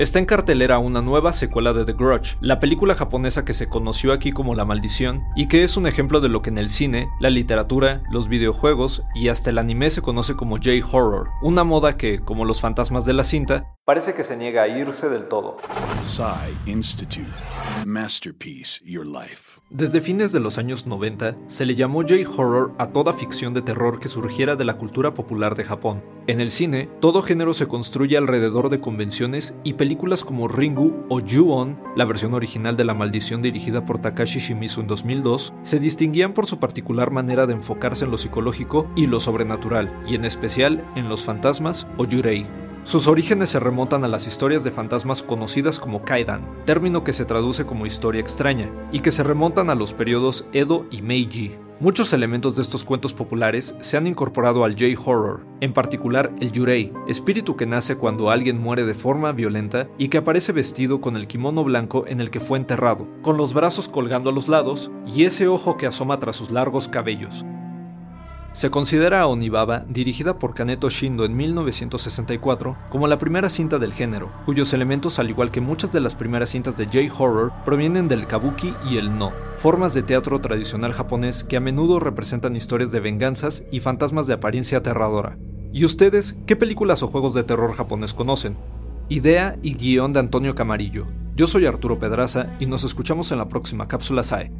Está en cartelera una nueva secuela de The Grudge, la película japonesa que se conoció aquí como La Maldición y que es un ejemplo de lo que en el cine, la literatura, los videojuegos y hasta el anime se conoce como J-Horror, una moda que, como los fantasmas de la cinta, parece que se niega a irse del todo. Institute. Masterpiece Your Life. Desde fines de los años 90, se le llamó J-Horror a toda ficción de terror que surgiera de la cultura popular de Japón. En el cine, todo género se construye alrededor de convenciones y películas como Ringu o Ju-On, la versión original de La Maldición dirigida por Takashi Shimizu en 2002, se distinguían por su particular manera de enfocarse en lo psicológico y lo sobrenatural, y en especial en los fantasmas o Yurei. Sus orígenes se remontan a las historias de fantasmas conocidas como Kaidan, término que se traduce como historia extraña, y que se remontan a los periodos Edo y Meiji. Muchos elementos de estos cuentos populares se han incorporado al J-Horror, en particular el Yurei, espíritu que nace cuando alguien muere de forma violenta y que aparece vestido con el kimono blanco en el que fue enterrado, con los brazos colgando a los lados y ese ojo que asoma tras sus largos cabellos. Se considera a Onibaba, dirigida por Kaneto Shindo en 1964, como la primera cinta del género, cuyos elementos, al igual que muchas de las primeras cintas de J-Horror, provienen del kabuki y el no, formas de teatro tradicional japonés que a menudo representan historias de venganzas y fantasmas de apariencia aterradora. ¿Y ustedes qué películas o juegos de terror japonés conocen? Idea y guion de Antonio Camarillo. Yo soy Arturo Pedraza y nos escuchamos en la próxima cápsula SAE.